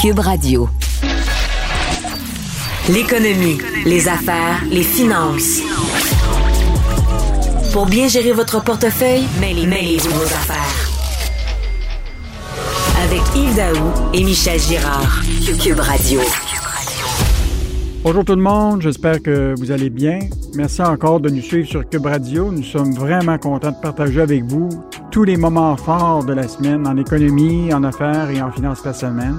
Cube Radio. L'économie, les affaires, les finances. Pour bien gérer votre portefeuille, mêlez-vous vos affaires. Avec Yves Daou et Michel Girard. Cube Radio. Bonjour tout le monde, j'espère que vous allez bien. Merci encore de nous suivre sur Cube Radio. Nous sommes vraiment contents de partager avec vous tous les moments forts de la semaine en économie, en affaires et en finances personnelles.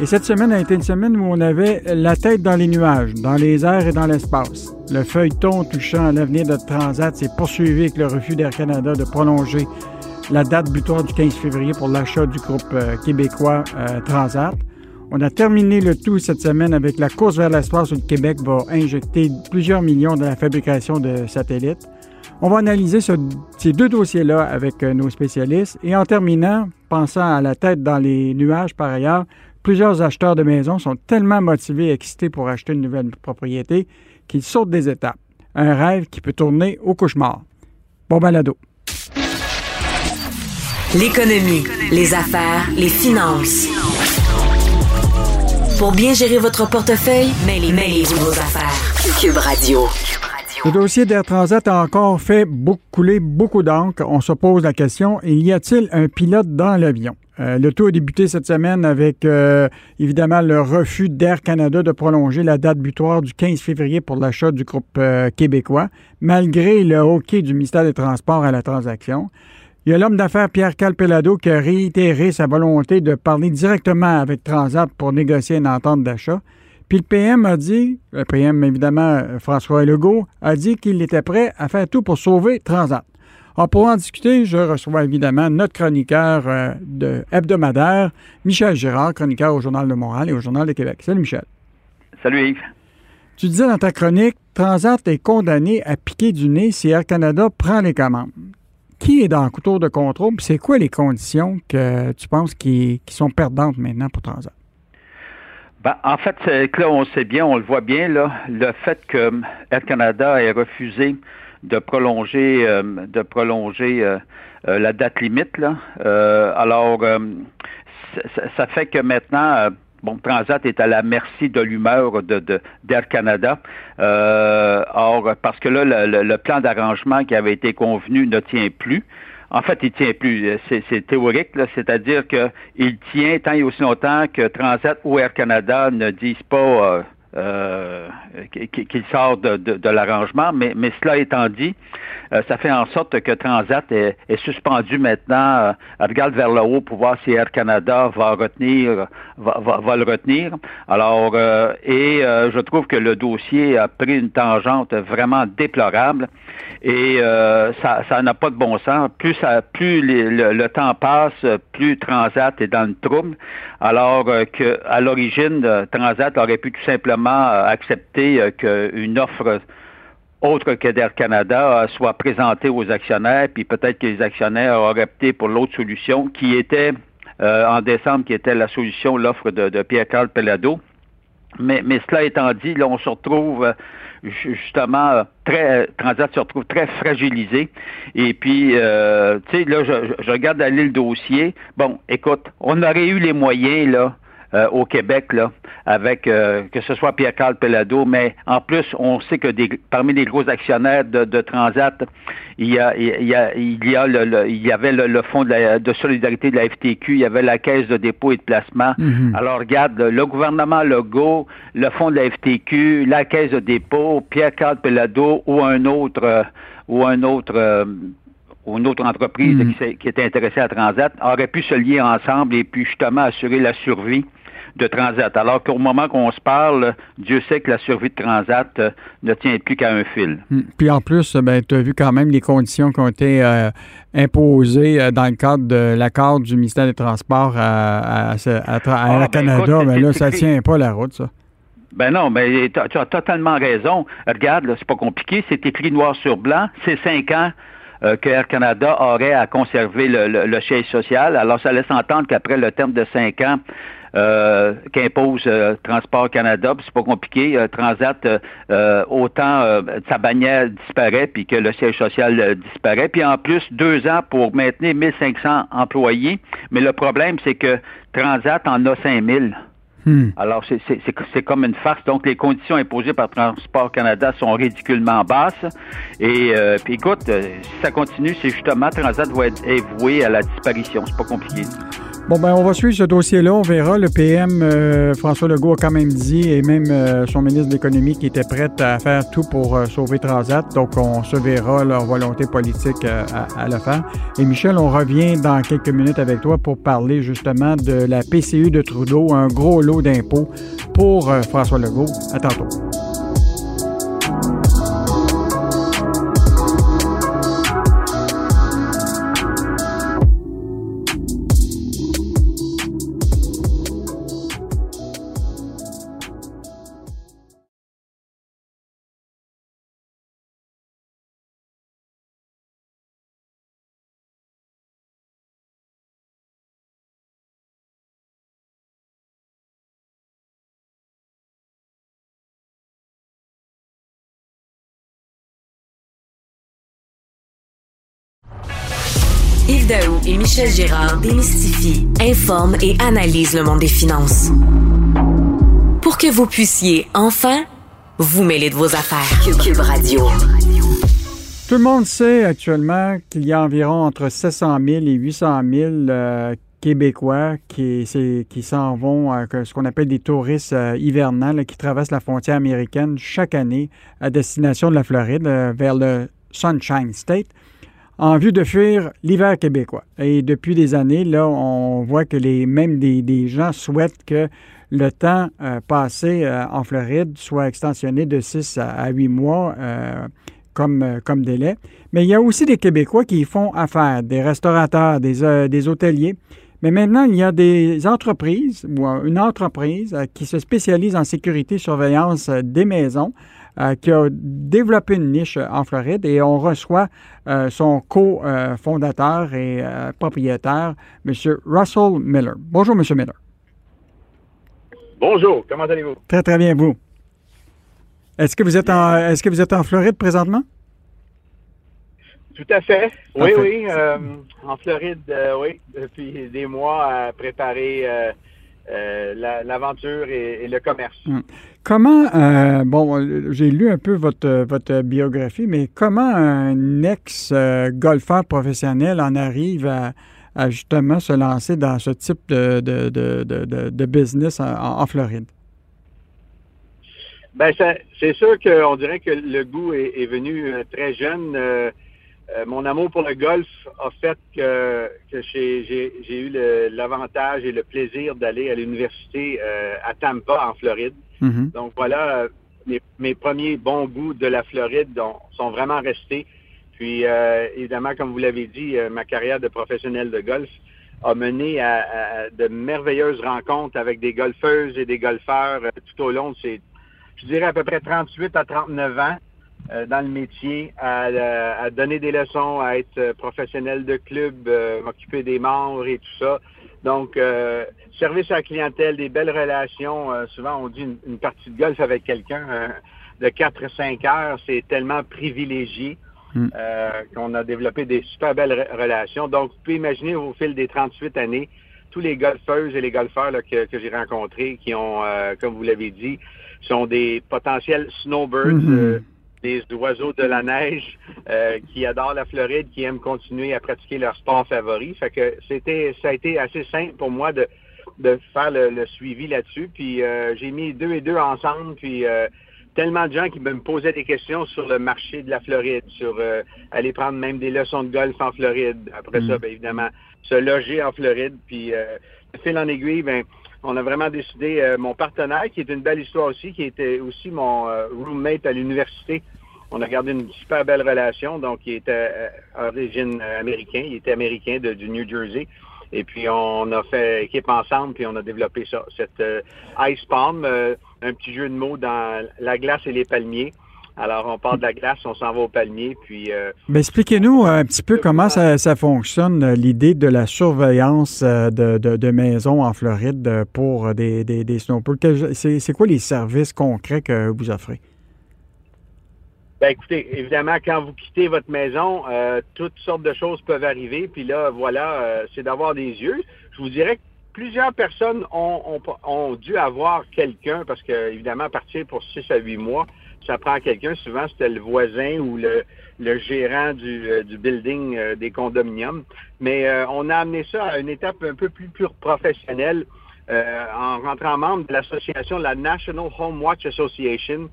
Et cette semaine a été une semaine où on avait la tête dans les nuages, dans les airs et dans l'espace. Le feuilleton touchant l'avenir de Transat s'est poursuivi avec le refus d'Air Canada de prolonger la date butoir du 15 février pour l'achat du groupe euh, québécois euh, Transat. On a terminé le tout cette semaine avec la course vers l'espace où le Québec va injecter plusieurs millions dans la fabrication de satellites. On va analyser ces deux dossiers-là avec euh, nos spécialistes. Et en terminant, pensant à la tête dans les nuages par ailleurs, Plusieurs acheteurs de maisons sont tellement motivés et excités pour acheter une nouvelle propriété qu'ils sautent des étapes. Un rêve qui peut tourner au cauchemar. Bon balado. L'économie, les affaires, les finances. Pour bien gérer votre portefeuille, mêlez-vous vos affaires. Cube Radio. Le dossier d'Air Transat a encore fait beaucoup, couler beaucoup d'encre. On se pose la question, y a-t-il un pilote dans l'avion? Euh, le tout a débuté cette semaine avec euh, évidemment le refus d'Air Canada de prolonger la date butoir du 15 février pour l'achat du groupe euh, québécois, malgré le hockey du ministère des Transports à la transaction. Il y a l'homme d'affaires Pierre Calpelado qui a réitéré sa volonté de parler directement avec Transat pour négocier une entente d'achat. Puis le PM a dit, le PM évidemment François Legault, a dit qu'il était prêt à faire tout pour sauver Transat. Alors, pour en discuter, je reçois évidemment notre chroniqueur euh, de hebdomadaire, Michel Girard, chroniqueur au Journal de Montréal et au Journal de Québec. Salut Michel. Salut Yves. Tu disais dans ta chronique, Transat est condamné à piquer du nez si Air Canada prend les commandes. Qui est dans le couteau de contrôle? C'est quoi les conditions que tu penses qui, sont perdantes maintenant pour Transat? Ben, en fait, là, on sait bien, on le voit bien, là, le fait que Air Canada ait refusé de prolonger euh, de prolonger euh, euh, la date limite. Là. alors, ça, fait que maintenant, bon, Transat est à la merci de l'humeur de, d'Air Canada. or, parce que là, le, plan d'arrangement qui avait été convenu ne tient plus. En fait, il tient plus. C'est, théorique, c'est-à-dire qu'il tient tant et aussi longtemps que Transat ou Air Canada ne disent pas euh, qu'il sort de, l'arrangement. Mais, mais cela étant dit, euh, ça fait en sorte que Transat est, suspendu maintenant. Euh, regarde vers le haut pour voir si Air Canada va retenir, va, le retenir. Alors, et je trouve que le dossier a pris une tangente vraiment déplorable et ça n'a pas de bon sens. Plus ça, plus le, le, temps passe, plus Transat est dans le trouble. Alors que à l'origine, Transat aurait pu tout simplement euh, accepter euh, qu'une offre autre que d'Air Canada euh, soit présentée aux actionnaires, puis peut-être que les actionnaires auraient opté pour l'autre solution qui était en décembre, qui était la solution, l'offre de, Pierre-Carl Pelado. Mais, mais cela étant dit, là, on se retrouve justement très Transat se retrouve très fragilisé. Et puis, tu sais, là, je, je regarde aller le dossier. Bon, écoute, on aurait eu les moyens là euh, au Québec, là, avec euh, que ce soit Pierre-Carl Pelado, mais en plus, on sait que des, parmi les gros actionnaires de, Transat, il y a, il y a, il y a le, il y avait le, fonds de, solidarité de la FTQ, il y avait la caisse de dépôt et de placement. Mhm. Alors regarde, le gouvernement Legault, le fonds de la FTQ, la caisse de dépôt, Pierre-Carl Pelado ou un autre euh, ou un autre ou une autre entreprise mhm. qui, qui, était intéressée à Transat aurait pu se lier ensemble et puis justement assurer la survie de Transat. Alors qu'au moment qu'on se parle, Dieu sait que la survie de Transat euh, ne tient plus qu'à un fil. Hmm. Puis en plus, ben, tu as vu quand même les conditions qui ont été euh, imposées euh, dans le cadre de l'accord du ministère des Transports à, à, ah, Canada. mais là, ça ne tient pas la route, ça. Ben non, mais tu as, totalement raison. Regarde, c'est pas compliqué, c'est écrit noir sur blanc, c'est cinq ans que Air Canada aurait à conserver le, le, siège social. Alors, ça laisse entendre qu'après le terme de cinq ans, euh, qu'impose euh, Transport Canada, c'est pas compliqué. Euh, Transat, autant sa bannière disparaît, puis que le siège social disparaît, puis en plus deux ans pour maintenir 1500 employés. Mais le problème, c'est que Transat en a 5000. Hmm. Alors, c'est comme une farce. Donc, les conditions imposées par Transport Canada sont ridiculement basses. Et euh, puis, écoute, euh, si ça continue, c'est justement Transat va être voué à la disparition. C'est pas compliqué. Bon, ben, on va suivre ce dossier-là. On verra. Le PM, euh, François Legault, a quand même dit, et même euh, son ministre de l'Économie, qui était prêt à faire tout pour euh, sauver Transat. Donc, on se verra leur volonté politique à, le faire. Et Michel, on revient dans quelques minutes avec toi pour parler justement de la PCU de Trudeau, un gros lot d'impôts pour François Legault. À tantôt. Michel Gérard démystifient, informent et analysent le monde des finances. Pour que vous puissiez enfin vous mêler de vos affaires. Cube Radio. Tout le monde sait actuellement qu'il y a environ entre 700 000 et 800 000 euh, Québécois qui, s'en vont, ce qu'on appelle des touristes euh, hivernants, qui traversent la frontière américaine chaque année à destination de la Floride, euh, vers le Sunshine State en vue de fuir l'hiver québécois. Et depuis des années, là, on voit que les, même des, gens souhaitent que le temps euh, passé euh, en Floride soit extensionné de 6 à, 8 mois euh, comme, comme délai. Mais il y a aussi des Québécois qui font affaire, des restaurateurs, des, des hôteliers. Mais maintenant, il y a des entreprises ou une entreprise qui se spécialise en sécurité et surveillance des maisons euh, qui a développé une niche en Floride et on reçoit euh, son co-fondateur et euh, propriétaire, M. Russell Miller. Bonjour, M. Miller. Bonjour, comment allez-vous? Très, très bien, vous. Est-ce que vous êtes en est-ce que vous êtes en Floride présentement? Tout à fait. Oui, oui. en Floride, oui, depuis des mois à préparer l'aventure et, le commerce. Hum. Comment, euh, bon, j'ai lu un peu votre, votre biographie, mais comment un ex-golfeur professionnel en arrive à, justement se lancer dans ce type de, de, business en, Floride? Bien, c'est sûr qu'on dirait que le goût est, venu euh, très jeune. Euh, mon amour pour le golf a fait que, que j'ai eu l'avantage et le plaisir d'aller à l'université à Tampa, en Floride. Mm-hmm. Donc voilà, mes, premiers bons goûts de la Floride sont vraiment restés. Puis euh, évidemment, comme vous l'avez dit, euh, ma carrière de professionnel de golf a mené à, de merveilleuses rencontres avec des golfeuses et des golfeurs euh, tout au long de ces, je dirais à peu près 38 à 39 ans dans le métier, à, donner des leçons, à être professionnel de club, m'occuper des membres et tout ça. Donc, service à la clientèle, des belles relations. Euh, souvent, on dit une, partie de golf avec quelqu'un euh, de 4-5 heures, c'est tellement privilégié hmm. euh, qu'on a développé des super belles relations. Donc, vous pouvez imaginer au fil des 38 années, tous les golfeuses et les golfeurs que, j'ai rencontrés, qui ont, comme vous l'avez dit, sont des potentiels snowbirds. Hmm. Des oiseaux de la neige qui adorent la Floride, qui aiment continuer à pratiquer leur sport favori. Fait que c'était, ça a été assez simple pour moi de, de faire le, suivi là-dessus. Puis euh, j'ai mis deux et deux ensemble, puis euh, tellement de gens qui me posaient des questions sur le marché de la Floride, sur euh, aller prendre même des leçons de golf en Floride. Après ça, mm. bien évidemment, se loger en Floride. Puis fil en aiguille, ben on a vraiment décidé, mon partenaire, qui est une belle histoire aussi, qui était aussi mon roommate à l'université, on a gardé une super belle relation. Donc, il était d'origine américaine, il était américain de, du New Jersey. Et puis, on a fait équipe ensemble, puis on a développé ça, cette euh, Ice Palm, euh, un petit jeu de mots dans la glace et les palmiers. Alors, on part de la glace, on s'en va au palmier, puis... Euh, Mais expliquez-nous un petit peu comment ça, fonctionne, l'idée de la surveillance de, de, maisons en Floride pour des, des, des C'est quoi les services concrets que vous offrez? Ben écoutez, évidemment, quand vous quittez votre maison, euh, toutes sortes de choses peuvent arriver. Puis là, voilà, euh, c'est d'avoir des yeux. Je vous dirais que plusieurs personnes ont, ont, dû avoir quelqu'un, parce que évidemment, partir pour 6 à 8 mois, ça prend quelqu'un. Souvent, c'était le voisin ou le, le gérant du, euh, du building euh, des condominiums. Mais euh, on a amené ça à une étape un peu plus, plus professionnelle en rentrant membre de l'association, la National Home Watch Association,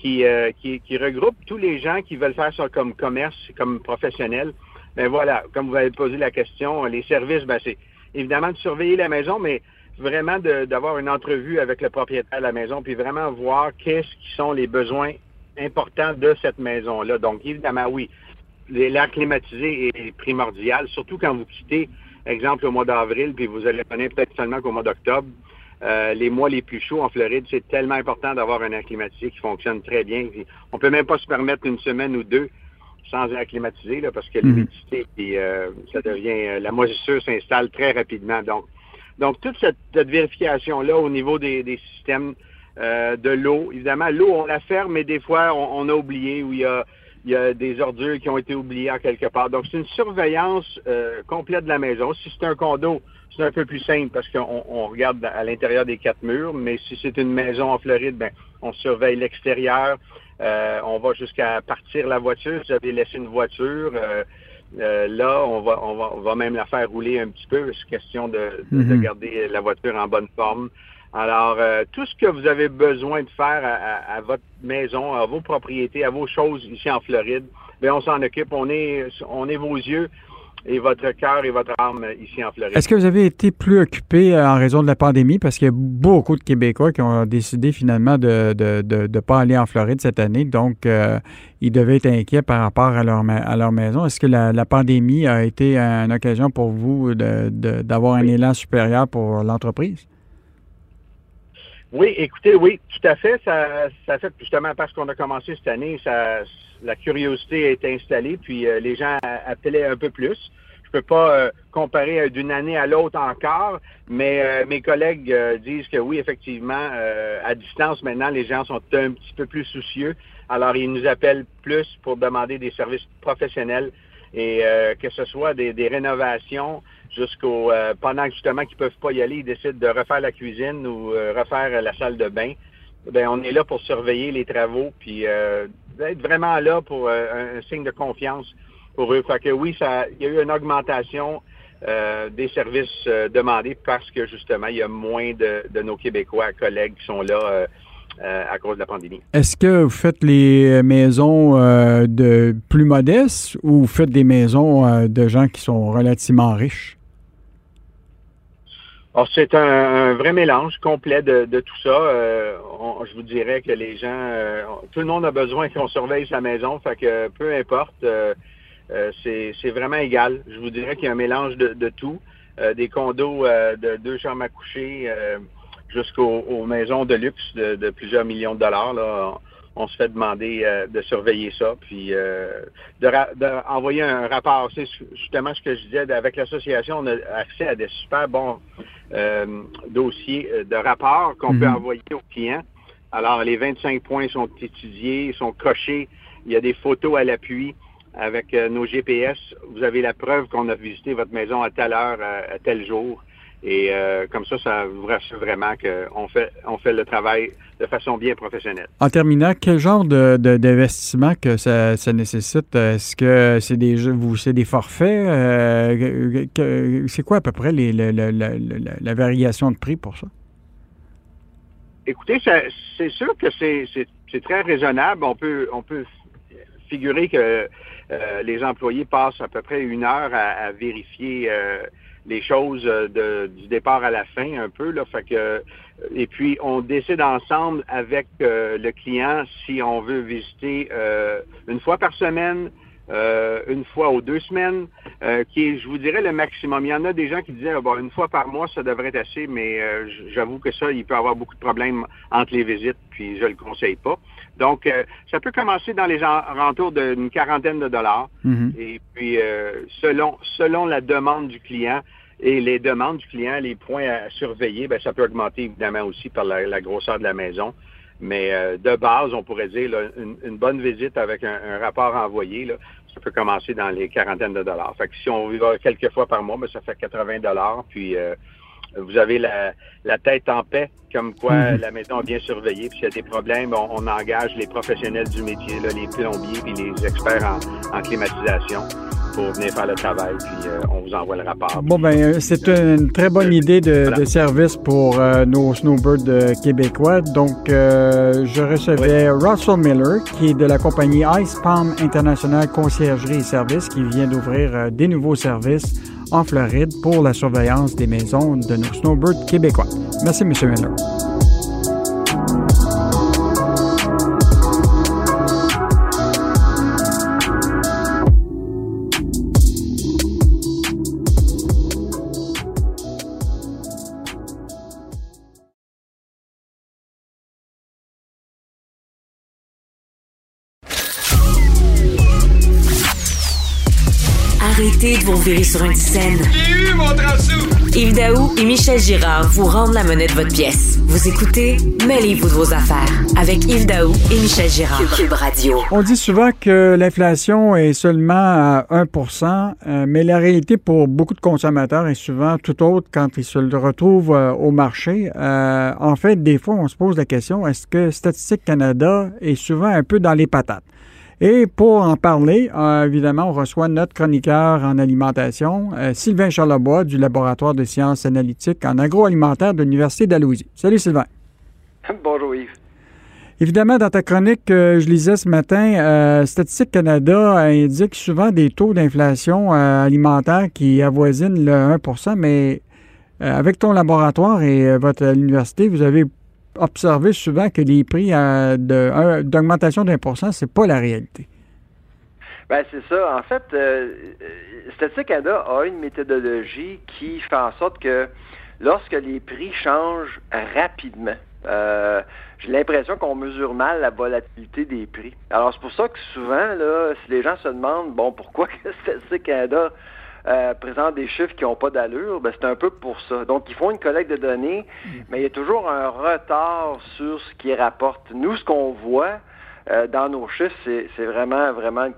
qui, qui, qui, regroupe tous les gens qui veulent faire ça comme commerce, comme professionnel. Ben voilà, comme vous avez posé la question, les services, ben c'est évidemment de surveiller la maison, mais vraiment d'avoir une entrevue avec le propriétaire de la maison, puis vraiment voir qu'est-ce qui sont les besoins importants de cette maison-là. Donc, évidemment, oui, l'air climatisé est primordial, surtout quand vous quittez, exemple, au mois d'avril, puis vous allez connaître peut-être seulement qu'au mois d'octobre. Euh, les mois les plus chauds en Floride, c'est tellement important d'avoir un air climatisé qui fonctionne très bien. On peut même pas se permettre une semaine ou deux sans air climatisé, là, parce que mhm. l'humidité, euh, ça devient, euh, la moisissure s'installe très rapidement. Donc, donc toute cette, vérification-là au niveau des, systèmes euh, de l'eau, évidemment, l'eau, on la ferme, mais des fois, on, a oublié où il y a, y a des ordures qui ont été oubliées en quelque part. Donc, c'est une surveillance complète de la maison. Si c'est un condo, c'est un peu plus simple parce qu'on on regarde à l'intérieur des quatre murs, mais si c'est une maison en Floride, ben, on surveille l'extérieur. Euh, on va jusqu'à partir la voiture. Si vous avez laissé une voiture, euh, euh, là, on va, on, va, même la faire rouler un petit peu. C'est question de, mhm. garder la voiture en bonne forme. Alors, tout ce que vous avez besoin de faire à, votre maison, à vos propriétés, à vos choses ici en Floride, bien, on s'en occupe. On est, on est vos yeux et votre cœur et votre âme ici en Floride. Est-ce que vous avez été plus occupé euh, en raison de la pandémie? Parce qu'il y a beaucoup de Québécois qui ont décidé finalement de ne de, de, pas aller en Floride cette année. Donc, euh, ils devaient être inquiets par rapport à leur, à leur maison. Est-ce que la, pandémie a été une occasion pour vous d'avoir un élan supérieur pour l'entreprise? Oui, écoutez, oui, tout à fait. Ça, ça fait justement parce qu'on a commencé cette année, ça, la curiosité été installée, puis euh, les gens appelaient un peu plus. Je peux pas euh, comparer d'une année à l'autre encore, mais euh, mes collègues disent que oui, effectivement, à distance maintenant, les gens sont un petit peu plus soucieux. Alors, ils nous appellent plus pour demander des services professionnels et que ce soit des, des rénovations jusqu'au pendant justement qu'ils peuvent pas y aller, ils décident de refaire la cuisine ou refaire la salle de bain. Ben, on est là pour surveiller les travaux, puis être vraiment là pour euh, un, signe de confiance pour eux. Fait que oui, ça, il y a eu une augmentation euh, des services euh, demandés parce que justement, il y a moins de, nos Québécois collègues qui sont là à cause de la pandémie. Est-ce que vous faites les maisons de plus modestes ou vous faites des maisons de gens qui sont relativement riches? C'est un, vrai mélange complet de, tout ça. Euh, je vous dirais que les gens, euh, tout le monde a besoin qu'on surveille sa maison, fait que peu importe, euh, c'est vraiment égal. Je vous dirais qu'il y a un mélange de, tout, des condos de deux chambres à coucher jusqu'aux maisons de luxe de, plusieurs millions de dollars. Là on se fait demander de surveiller ça, puis d'envoyer un rapport. C'est justement ce que je disais, avec l'association, on a accès à des super bons euh, dossiers euh, de rapport qu'on peut mhm. envoyer aux clients. Alors, les 25 points sont étudiés, sont cochés. Il y a des photos à l'appui avec euh, nos GPS. Vous avez la preuve qu'on a visité votre maison à telle heure, à tel jour. Et euh, comme ça, ça vous rassure vraiment qu'on fait, on fait le travail de façon bien professionnelle. En terminant, quel genre de, d'investissement que ça, nécessite? Est-ce que c'est des vous c'est des forfaits? Euh, c'est quoi à peu près les, la, variation de prix pour ça? Écoutez, c'est sûr que c'est, très raisonnable. On peut, on peut figurer que euh, les employés passent à peu près une heure à, vérifier les choses euh, de, du départ à la fin un peu là fait que et puis on décide ensemble avec euh, le client si on veut visiter euh, une fois par semaine une fois ou deux semaines, qui est, je vous dirais, le maximum. Il y en a des gens qui disaient, bon, une fois par mois, ça devrait être assez, mais j'avoue que ça, il peut y avoir beaucoup de problèmes entre les visites, puis je le conseille pas. Donc, ça peut commencer dans les alentours d'une quarantaine de dollars. Mm-hmm. Et puis, selon, selon la demande du client, et les demandes du client, les points à surveiller, bien, ça peut augmenter évidemment aussi par la, grosseur de la maison. Mais euh, de base, on pourrait dire une, bonne visite avec un, rapport envoyé, là, ça peut commencer dans les quarantaines de dollars. Fait que si on y va quelques fois par mois, bien, ça fait 80 dollars. Puis euh, vous avez la, tête en paix, comme quoi mhm. la maison est bien surveillée. Puis s'il y a des problèmes, on, engage les professionnels du métier, les plombiers et les experts en climatisation pour venir faire le travail, puis euh, on vous envoie le rapport. Bon, ben, euh, c'est une très bonne idée de, service pour euh, nos snowbirds québécois. Donc, je recevais Russell Miller, qui est de la compagnie Ice Palm International Conciergerie et Services, qui vient d'ouvrir des nouveaux services en Floride pour la surveillance des maisons de nos snowbirds québécois. Merci, M. Miller. Sur une scène. J'ai eu mon Yves Daou et Michel Girard vous rendent la monnaie de votre pièce. Vous écoutez Mêlez-vous de vos affaires avec Yves Daou et Michel Girard. Cube Radio. On dit souvent que l'inflation est seulement à 1% euh, mais la réalité pour beaucoup de consommateurs est souvent tout autre quand ils se retrouvent euh, au marché. Euh, en fait, des fois, on se pose la question, est-ce que Statistique Canada est souvent un peu dans les patates? Et pour en parler, euh, évidemment, on reçoit notre chroniqueur en alimentation, euh, Sylvain Charlebois du Laboratoire de sciences analytiques en agroalimentaire de l'Université d'Alousie. Salut Sylvain. Bonjour Yves. Évidemment, dans ta chronique, je lisais ce matin, euh, Statistique Canada indique souvent des taux d'inflation alimentaire qui avoisinent le 1% mais avec ton laboratoire et votre université, vous avez observé souvent que les prix euh, d'augmentation d'un pour cent, c'est pas la réalité. Ben c'est ça. En fait, euh, euh, Statistique Canada a une méthodologie qui fait en sorte que lorsque les prix changent rapidement, j'ai l'impression qu'on mesure mal la volatilité des prix. Alors c'est pour ça que souvent, là, si les gens se demandent, bon, pourquoi Statistique Canada euh, présente des chiffres qui n'ont pas d'allure, ben, c'est un peu pour ça. Donc, ils font une collecte de données, mm. mais il y a toujours un retard sur ce qu'ils rapportent. Nous, ce qu'on voit euh, dans nos chiffres, c'est vraiment, vraiment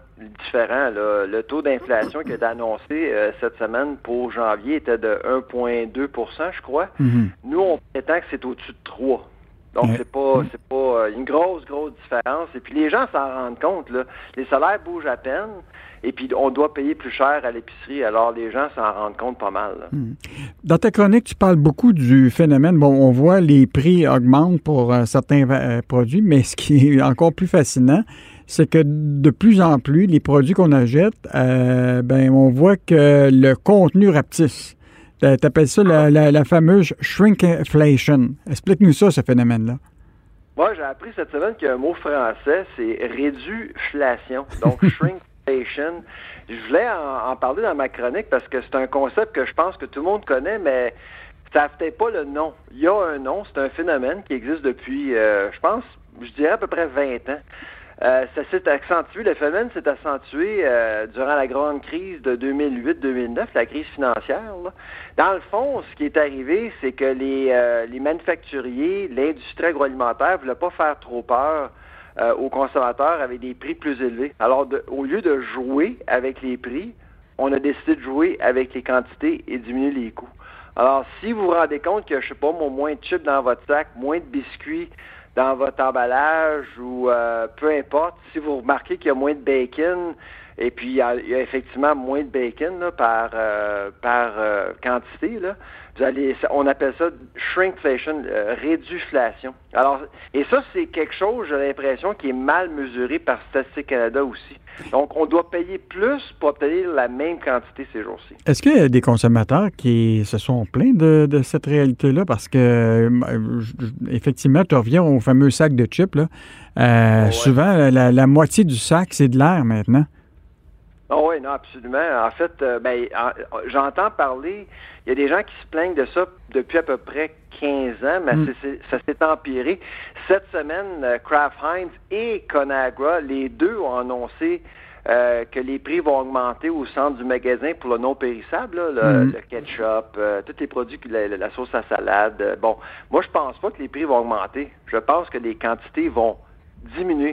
différent. Le taux d'inflation qui été annoncé euh, cette semaine pour janvier était de 1,2% je crois. Mm-hmm. Nous, on prétend que c'est au-dessus de 3 donc, c'est pas c'est pas une grosse, grosse différence. Et puis, les gens s'en rendent compte. Là. Les salaires bougent à peine. Et puis, on doit payer plus cher à l'épicerie. Alors, les gens s'en rendent compte pas mal. Hmm. Dans ta chronique, tu parles beaucoup du phénomène. Bon, on voit les prix augmentent pour euh, certains euh, produits, mais ce qui est encore plus fascinant, c'est que de plus en plus, les produits qu'on achète, euh, ben, on voit que le contenu rapetisse. Tu appelles ça la, la, fameuse shrinkflation. Explique-nous ça, ce phénomène-là. Moi, j'ai appris cette semaine qu'il y a un mot français, c'est réduflation. Donc, shrink je voulais en, parler dans ma chronique parce que c'est un concept que je pense que tout le monde connaît, mais ça peut-être pas le nom. Il y a un nom, c'est un phénomène qui existe depuis, euh, je pense, je dirais à peu près 20 ans. Euh, ça s'est accentué, le phénomène s'est accentué euh, durant la grande crise de 2008-2009, la crise financière. Dans le fond, ce qui est arrivé, c'est que les, les manufacturiers, l'industrie agroalimentaire ne voulaient pas faire trop peur euh, aux consommateurs avec des prix plus élevés. Alors, au lieu de jouer avec les prix, on a décidé de jouer avec les quantités et diminuer les coûts. Alors, si vous vous rendez compte que, je sais pas, moins de chips dans votre sac, moins de biscuits dans votre emballage ou euh, peu importe, si vous remarquez qu'il y a moins de bacon, et puis il y a, effectivement moins de bacon par, euh, par quantité, là, on appelle ça shrinkflation, euh, réduflation. Alors, et ça, c'est quelque chose, j'ai l'impression, qui est mal mesuré par Statistique Canada aussi. Donc, on doit payer plus pour obtenir la même quantité ces jours-ci. Est-ce qu'il y a des consommateurs qui se sont plaints de, cette réalité-là? Parce que, euh, effectivement, tu reviens au fameux sac de chips. Là. Euh, souvent, la moitié du sac, c'est de l'air maintenant. Oh oui, non, absolument. En fait, euh, ben, j'entends parler, il y a des gens qui se plaignent de ça depuis à peu près 15 ans, mais mm. ça s'est empiré. Cette semaine, euh, Kraft Heinz et Conagra, les deux ont annoncé euh, que les prix vont augmenter au centre du magasin pour le non périssable, le, mm. ketchup, tous les produits, la, la, sauce à salade. bon, moi, je pense pas que les prix vont augmenter. Je pense que les quantités vont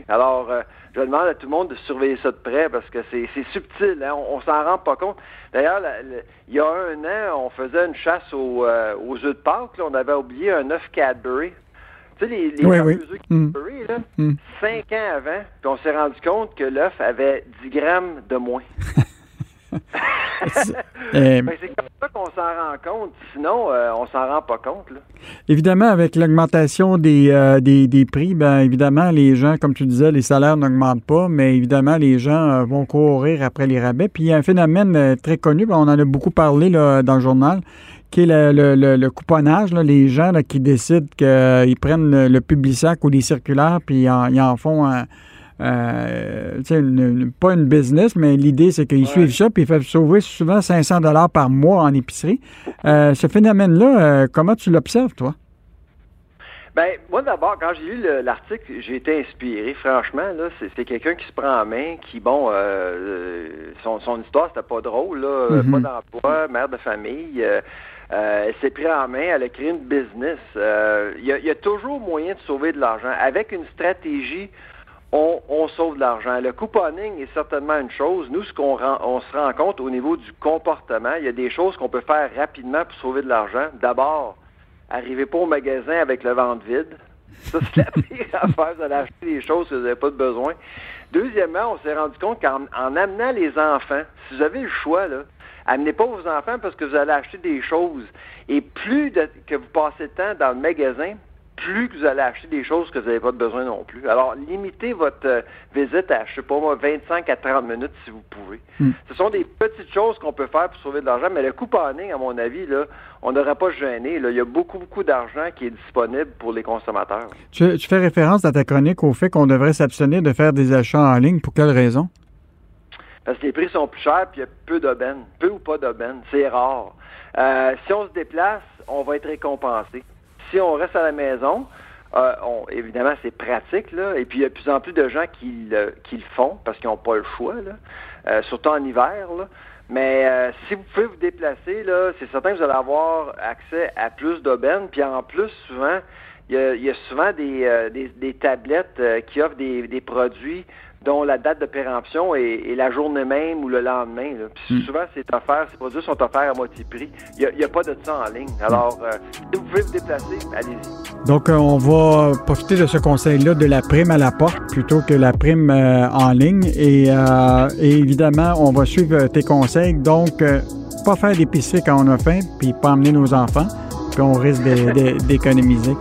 Alors, je demande à tout le monde de surveiller ça de près parce que c'est subtil, hein? on, s'en rend pas compte. D'ailleurs, il y a un an, on faisait une chasse aux, aux œufs de Pâques, on avait oublié un œuf Cadbury. Tu sais, les, les oui, oui. Mm. là, mm. cinq ans avant, puis on s'est rendu compte que l'œuf avait 10 grammes de moins. Euh, ben, c'est comme ça qu'on s'en rend compte. Sinon, euh, on s'en rend pas compte. Là. Évidemment, avec l'augmentation des, euh, des, des, prix, ben évidemment, les gens, comme tu disais, les salaires n'augmentent pas, mais évidemment, les gens vont courir après les rabais. Puis il y a un phénomène très connu, ben, on en a beaucoup parlé là, dans le journal, qui est le, le, le, couponnage, là, les gens là, qui décident qu'ils prennent le, Publisac ou les circulaires, puis ils en, font un, euh, pas une business, mais l'idée, c'est qu'ils suivent ça, puis ils peuvent sauver souvent 500 dollars par mois en épicerie. Euh, ce phénomène-là, euh, comment tu l'observes, toi? Ben, moi d'abord, quand j'ai lu l'article, j'ai été inspiré. Franchement, là, c'est quelqu'un qui se prend en main, qui, bon, son, son histoire, c'était pas drôle, là, mm-hmm. pas d'emploi, mère de famille. Euh, elle s'est pris en main, elle a créé une business. Il y, a toujours moyen de sauver de l'argent. Avec une stratégie, on, sauve de l'argent. Le couponing est certainement une chose. Nous, ce qu'on on se rend compte au niveau du comportement, il y a des choses qu'on peut faire rapidement pour sauver de l'argent. D'abord, arrivez pas au magasin avec le ventre vide. Ça, c'est la pire affaire. Allez acheter des choses que vous n'avez pas de besoin. Deuxièmement, on s'est rendu compte qu'en amenant les enfants, si vous avez le choix, là, Amenez pas vos enfants parce que vous allez acheter des choses. Et plus que vous passez de temps dans le magasin, plus que vous allez acheter des choses que vous n'avez pas besoin non plus. Alors, limitez votre euh, visite à, je sais pas moi, 25 à 30 minutes si vous pouvez. Hmm. Ce sont des petites choses qu'on peut faire pour sauver de l'argent, mais le couponing, à mon avis, là, on n'aurait pas gêné. Là. Il y a beaucoup, beaucoup d'argent qui est disponible pour les consommateurs. Tu, tu fais référence dans ta chronique au fait qu'on devrait s'abstenir de faire des achats en ligne. Pour quelle raison? Parce que les prix sont plus chers, puis il y a peu d'aubaines. Peu ou pas d'aubaines. C'est rare. Euh, si on se déplace, on va être récompensé. Si on reste à la maison, euh, évidemment, c'est pratique, là. Et puis, il y a de plus en plus de gens qui le, font parce qu'ils n'ont pas le choix. Euh, surtout en hiver. Mais si vous pouvez vous déplacer, c'est certain que vous allez avoir accès à plus d'aubaines. Puis en plus, souvent, il y a, souvent des, tablettes qui offrent des produits dont la date de péremption est, la journée même ou le lendemain. Puis hmm. souvent, c'est offert, ces produits sont offerts à moitié prix. Il n'y a, pas de ça en ligne. Alors, euh, si vous pouvez vous déplacer, allez-y. Donc, euh, on va profiter de ce conseil-là de la prime à la porte plutôt que la prime euh, en ligne. Et, et, évidemment, on va suivre tes conseils. Donc, pas faire d'épicerie quand on a faim, puis pas emmener nos enfants, puis on risque d'économiser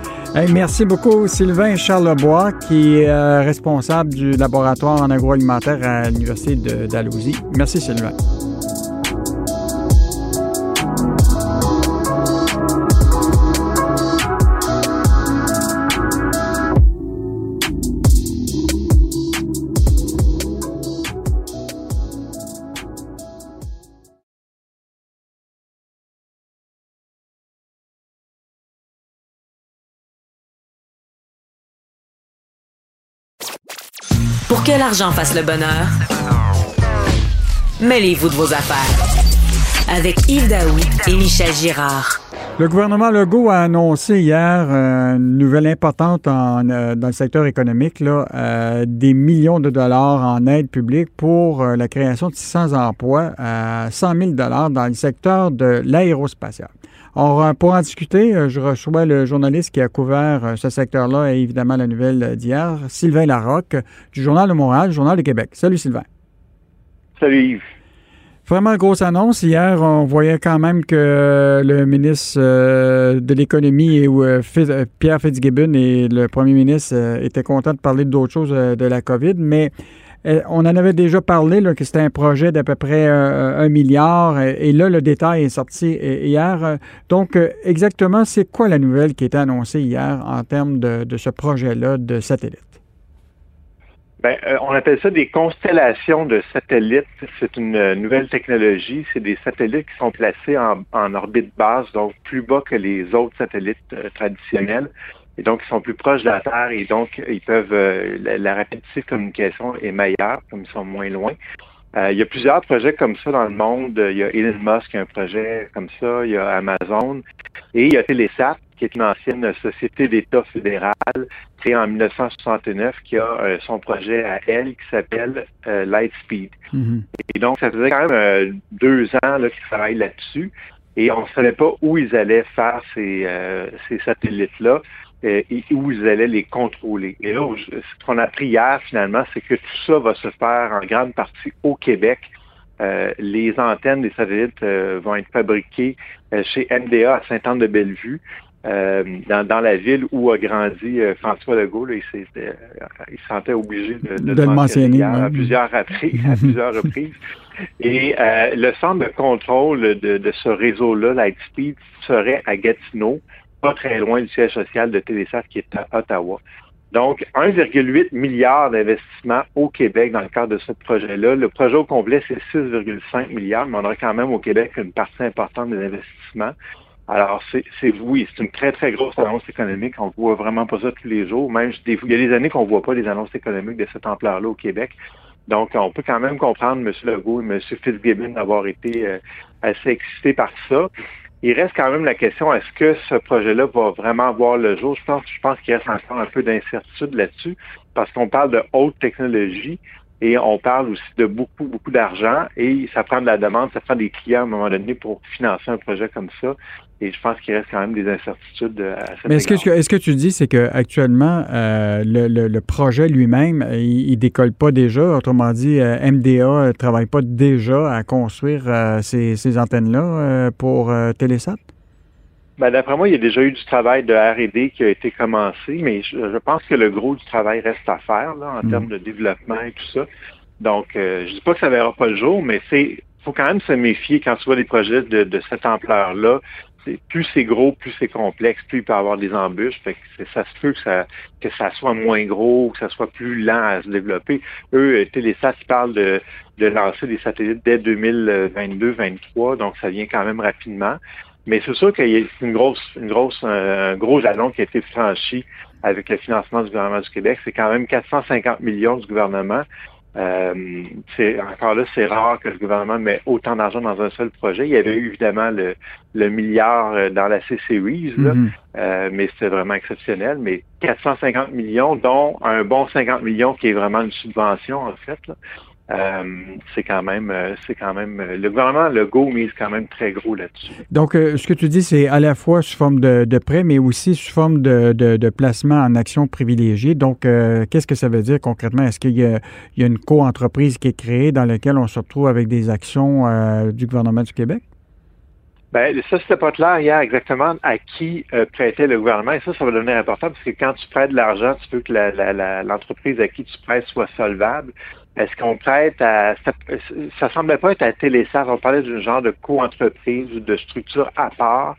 merci beaucoup, Sylvain Charlebois, qui est euh, responsable du laboratoire en agroalimentaire à l'Université de Dalhousie. Merci, Sylvain. L'argent fasse le bonheur, mêlez-vous de vos affaires. Avec Yves Daoui et Michel Girard. Le gouvernement Legault a annoncé hier euh, une nouvelle importante euh, dans le secteur économique, là, euh, des millions de dollars en aide publique pour la création de 600 emplois à 100 000 dollars dans le secteur de l'aérospatial. Pour en discuter, euh, je reçois le journaliste qui a couvert euh, ce secteur-là et évidemment la nouvelle d'hier, Sylvain Larocque, du Journal de Montréal, Journal de Québec. Salut Sylvain. Salut Yves. Vraiment grosse annonce. Hier, on voyait quand même que le ministre euh, de l'Économie, et Pierre Fitzgibbon et le premier ministre étaient contents de parler d'autres choses de la COVID, mais on en avait déjà parlé, là, que c'était un projet d'à peu près euh, un milliard, et, là, le détail est sorti euh, hier. Donc, exactement, c'est quoi la nouvelle qui été annoncée hier en termes de, ce projet-là de satellite? Bien, on appelle ça des constellations de satellites. C'est une nouvelle technologie. C'est des satellites qui sont placés en, orbite basse, donc plus bas que les autres satellites traditionnels et donc ils sont plus proches de la Terre et donc ils peuvent euh, la, rapidité de communication est meilleure, comme ils sont moins loin. Euh, il y a plusieurs projets comme ça dans le monde. Il y a Elon Musk qui a un projet comme ça, il y a Amazon et il y a Telesat qui est une ancienne société d'État fédéral créée en 1969, qui a son projet à elle qui s'appelle Lightspeed. Mm-hmm. Et donc, ça faisait quand même deux ans qu'ils travaillent là-dessus. Et on ne savait pas où ils allaient faire ces, ces satellites-là. Euh, et où ils allaient les contrôler. Et là, ce qu'on a appris hier, finalement, c'est que tout ça va se faire en grande partie au Québec. Euh, les antennes des satellites euh, vont être fabriquées chez MDA à Sainte-Anne-de-Bellevue, dans, la ville où a grandi François Legault. il, il, se sentait obligé de, de, le mentionner à, plusieurs reprises, à plusieurs reprises. Et le centre de contrôle de, de ce réseau-là, Lightspeed, serait à Gatineau pas très loin du siège social de Télésat qui est à Ottawa. Donc, 1,8 milliard d'investissements au Québec dans le cadre de ce projet-là. Le projet au complet, c'est 6,5 milliards, mais on aura quand même au Québec une partie importante des investissements. Alors, c'est oui, c'est une très, très grosse annonce économique. On voit vraiment pas ça tous les jours. Même, il y a des années qu'on voit pas des annonces économiques de cette ampleur-là au Québec. Donc, on peut quand même comprendre M. Legault et M. Fitzgibbon d'avoir été euh, assez excités par ça il reste quand même la question, est-ce que ce projet-là va vraiment voir le jour? Je pense, qu'il reste encore un peu d'incertitude là-dessus, parce qu'on parle de haute technologie et on parle aussi de beaucoup, beaucoup d'argent et ça prend de la demande, ça prend des clients à un moment donné pour financer un projet comme ça. Et je pense qu'il reste quand même des incertitudes à cette Mais est-ce que, est-ce que tu dis, c'est qu'actuellement, euh, le, le, projet lui-même, il, ne décolle pas déjà? Autrement dit, euh, MDA ne travaille pas déjà à construire euh, ces, ces antennes-là pour Télésat? Ben, d'après moi, il y a déjà eu du travail de R&D qui a été commencé, mais je, pense que le gros du travail reste à faire là, en mm. termes de développement et tout ça. Donc, je dis pas que ça verra pas le jour, mais c'est faut quand même se méfier quand tu vois des projets de, de cette ampleur-là plus c'est gros, plus c'est complexe, plus il peut y avoir des embûches. Fait que ça se peut que ça, que ça soit moins gros, que ça soit plus lent à se développer. Eux, euh, Télésat, ils parlent de, de lancer des satellites dès 2022-2023, donc ça vient quand même rapidement. Mais c'est sûr qu'il y a une grosse, une grosse, un gros jalon qui a été franchi avec le financement du gouvernement du Québec. C'est quand même 450 millions du gouvernement. Euh, c'est encore là, c'est rare que le gouvernement met autant d'argent dans un seul projet. Il y avait eu évidemment le, le milliard euh, dans la C-Series, mm-hmm. euh, mais c'était vraiment exceptionnel. Mais 450 millions, dont un bon 50 millions qui est vraiment une subvention en fait. Là. Euh, c'est quand même, euh, c'est quand même, euh, le gouvernement le go mise quand même très gros là-dessus. Donc, ce que tu dis, c'est à la fois sous forme de, de prêt, mais aussi sous forme de, de, placement en action privilégiée. Donc, qu'est-ce que ça veut dire concrètement? Est-ce qu'il y a, il y a une co-entreprise qui est créée dans laquelle on se retrouve avec des actions du gouvernement du Québec? Ben, ça, c'était pas clair hier exactement à qui prêtait le gouvernement. Et ça, ça va devenir important parce que quand tu prêtes de l'argent, tu veux que l'entreprise à qui tu prêtes soit solvable. Est-ce qu'on prête à... Ça, ça semblait pas être à Télésat. On parlait d'un genre de co-entreprise ou de structure à part.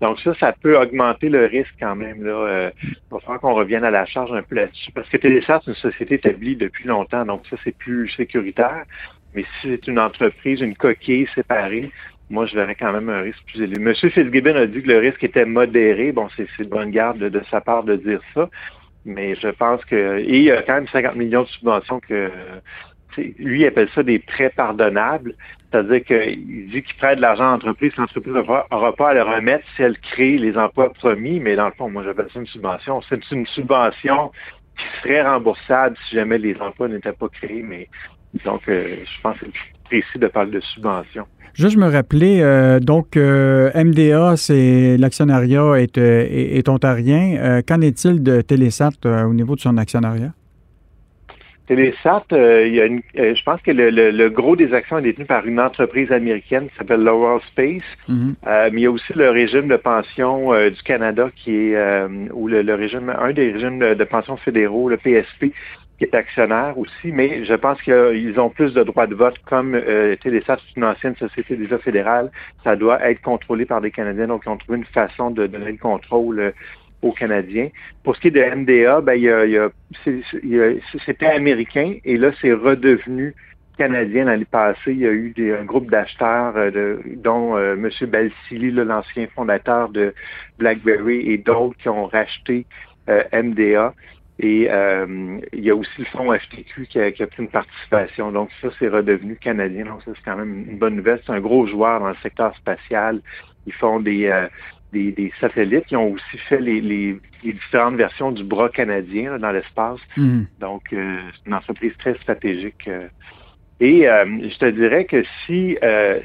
Donc ça, ça peut augmenter le risque quand même. Là. Euh, il va falloir qu'on revienne à la charge un peu là-dessus. Parce que Télésat, c'est une société établie depuis longtemps, donc ça, c'est plus sécuritaire. Mais si c'est une entreprise, une coquille séparée, moi, je verrais quand même un risque plus élevé. Monsieur Fitzgibbon a dit que le risque était modéré. Bon, c'est de bonne garde de sa part de dire ça. Mais je pense que. Et il y a quand même 50 millions de subventions que. Lui, il appelle ça des prêts pardonnables. C'est-à-dire qu'il dit qu'il prête de l'argent à l'entreprise, l'entreprise n'aura pas à le remettre si elle crée les emplois promis, mais dans le fond, moi j'appelle ça une subvention. C'est une subvention qui serait remboursable si jamais les emplois n'étaient pas créés, mais donc euh, je pense que c'est précis de parler de subvention. Juste me rappeler, euh, donc euh, MDA, c'est l'actionnariat est, est, ontarien. qu'en est-il de Télésat au niveau de son actionnariat? Télésat, il y a une, je pense que le, gros des actions est détenu par une entreprise américaine qui s'appelle Laurel Space, mm-hmm. mais il y a aussi le régime de pension du Canada qui est, ou le, régime, un des régimes de, de pension fédéraux, le PSP, qui est actionnaire aussi, mais je pense qu'ils ont plus de droits de vote comme euh, Télésat, c'est une ancienne société déjà fédérale. Ça doit être contrôlé par des Canadiens, donc ils ont trouvé une façon de donner le contrôle euh, aux Canadiens. Pour ce qui est de MDA, ben, il y a, c'était américain et là, c'est redevenu canadien l'année passée. Il y a eu des, un groupe d'acheteurs, euh, dont euh, M. Balsili, l'ancien fondateur de BlackBerry, et d'autres qui ont racheté euh, MDA. Et euh, il y a aussi le fonds FTQ qui a, pris une participation. Donc ça, c'est redevenu canadien. Donc ça, c'est quand même une bonne nouvelle. C'est un gros joueur dans le secteur spatial. Ils font des, euh, des, satellites. Ils ont aussi fait les, différentes versions du bras canadien dans l'espace. Mhm. Donc, euh, c'est une entreprise très stratégique. Euh. et euh, je te dirais que si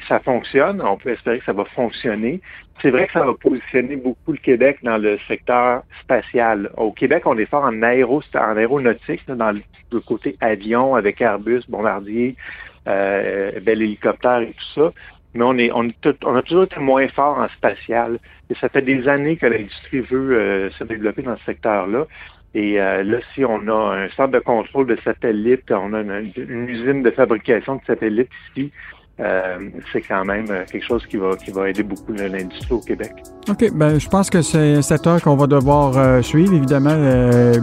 ça fonctionne, on peut espérer que ça va fonctionner. C'est vrai que ça va positionner beaucoup le Québec dans le secteur spatial. Au Québec, on est fort en, aéro, en aéronautique, dans le, côté avion avec Airbus, Bombardier, bel hélicoptère et tout ça mais on est, on, a toujours été moins fort en spatial. Et ça fait des années que l'industrie veut euh, se développer dans ce secteur-là. Et euh, là, si on a un centre de contrôle de satellites, on a une, usine de fabrication de satellites ici, euh, c'est quand même quelque chose qui va, qui va aider beaucoup l'industrie au Québec. OK. Ben, je pense que c'est un secteur qu'on va devoir suivre. Évidemment,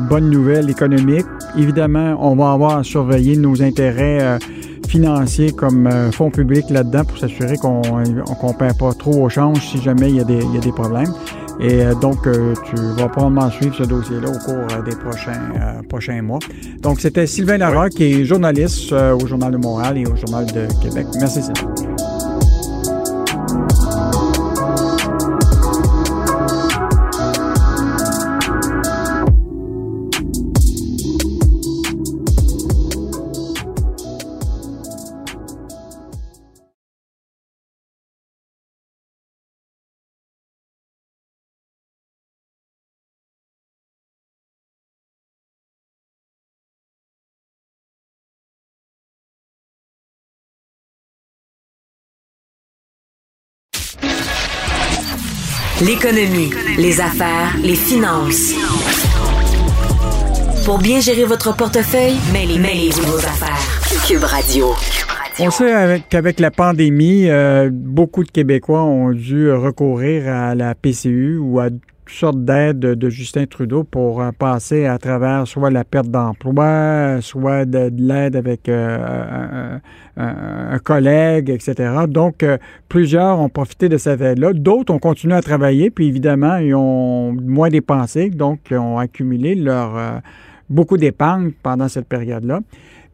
bonne nouvelle économique. Évidemment, on va avoir à surveiller nos intérêts financiers comme euh, fonds publics là-dedans pour s'assurer qu'on ne perd pas trop au change si jamais il y a des, il y a des problèmes. Et euh, donc, euh, tu vas probablement suivre ce dossier-là au cours des prochains, prochains mois. Donc, c'était Sylvain Larocque, qui est journaliste au Journal de Montréal et au Journal de Québec. Merci, Sylvain. L'économie, les affaires, les finances. Pour bien gérer votre portefeuille, mêlez-vous vos affaires. Cube Radio. On sait qu'avec la pandémie, euh, beaucoup de Québécois ont dû recourir à la PCU ou à sorte d'aide de Justin Trudeau pour euh, passer à travers soit la perte d'emploi, soit de, l'aide avec euh, un, collègue, etc. Donc, euh, plusieurs ont profité de cette aide-là. D'autres ont continué à travailler, puis évidemment, ils ont moins dépensé, donc ils ont accumulé leur beaucoup d'épargne pendant cette période-là.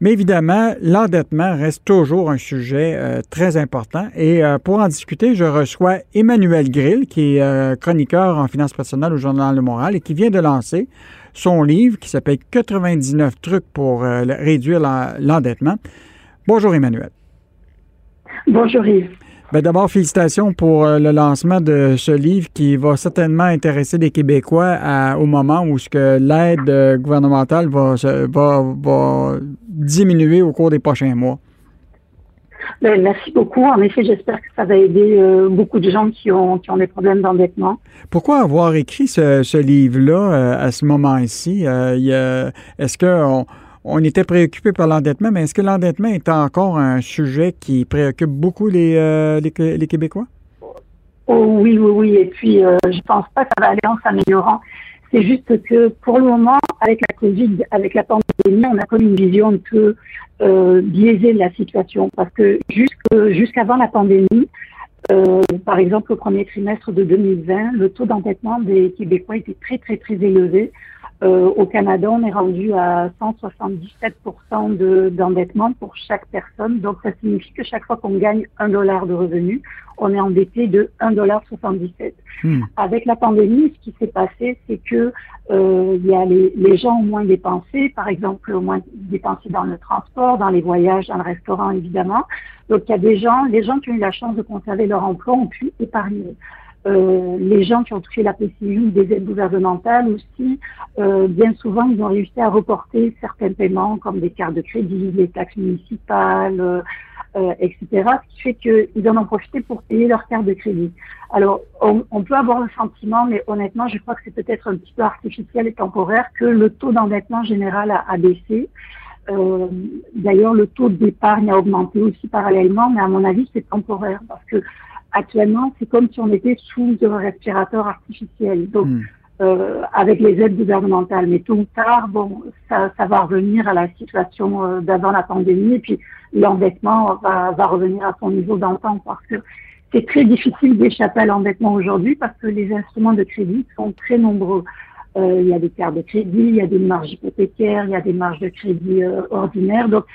Mais évidemment, l'endettement reste toujours un sujet euh, très important. Et euh, pour en discuter, je reçois Emmanuel Grill, qui est euh, chroniqueur en finances personnelles au Journal de Montréal et qui vient de lancer son livre qui s'appelle 99 trucs pour réduire l'endettement. Bonjour Emmanuel. Bonjour Yves. Ben d'abord, félicitations pour euh, le lancement de ce livre qui va certainement intéresser les Québécois au moment où ce que l'aide euh, gouvernementale va, va, diminuer au cours des prochains mois. Ben, merci beaucoup. En effet, j'espère que ça va aider euh, beaucoup de gens qui ont, qui ont des problèmes d'endettement. Pourquoi avoir écrit ce, livre-là à ce moment-ci? Est-ce que on était préoccupé par l'endettement, mais est-ce que l'endettement est encore un sujet qui préoccupe beaucoup les, euh, les, Québécois? Oh, oui, oui, oui. Et puis, euh, je pense pas que ça va aller en s'améliorant. C'est juste que pour le moment, avec la Covid, avec la pandémie, on a comme une vision un peu euh, biaisée de la situation. Parce que jusqu'avant la pandémie, euh, par exemple, au premier trimestre de 2020, le taux d'endettement des Québécois était très, très, très élevé. Euh, au Canada, on est rendu à 177% d'endettement pour chaque personne. Donc, ça signifie que chaque fois qu'on gagne un dollar de revenu, on est endetté de 1,77$. Hmm. Avec la pandémie, ce qui s'est passé, c'est que euh, il y a les, les, gens ont moins dépensé, par exemple, au moins dépensé dans le transport, dans les voyages, dans le restaurant, évidemment. Donc, il y a des gens, les gens qui ont eu la chance de conserver leur emploi ont pu épargner. Euh, les gens qui ont touché la PCU des aides gouvernementales aussi, euh, bien souvent, ils ont réussi à reporter certains paiements comme des cartes de crédit, les taxes municipales, euh etc. Ce qui fait qu'ils en ont profité pour payer leurs cartes de crédit. Alors, on, on, peut avoir le sentiment, mais honnêtement, je crois que c'est peut-être un petit peu artificiel et temporaire, que le taux d'endettement général a, a baissé. Euh, D'ailleurs, le taux d'épargne a augmenté aussi parallèlement, mais à mon avis, c'est temporaire parce que actuellement, c'est comme si on était sous un respirateur artificiel. Donc, hmm. euh, avec les aides gouvernementales. Mais tôt ou tard, bon, ça, ça va revenir à la situation euh, d'avant la pandémie et puis l'endettement va, va revenir à son niveau d'antan parce que c'est très difficile d'échapper à l'endettement aujourd'hui parce que les instruments de crédit sont très nombreux. Il y a des cartes de crédit, il y a des marges hypothécaires, il y a des marges de crédit ordinaires. Donc,